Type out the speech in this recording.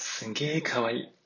すげえかわいい。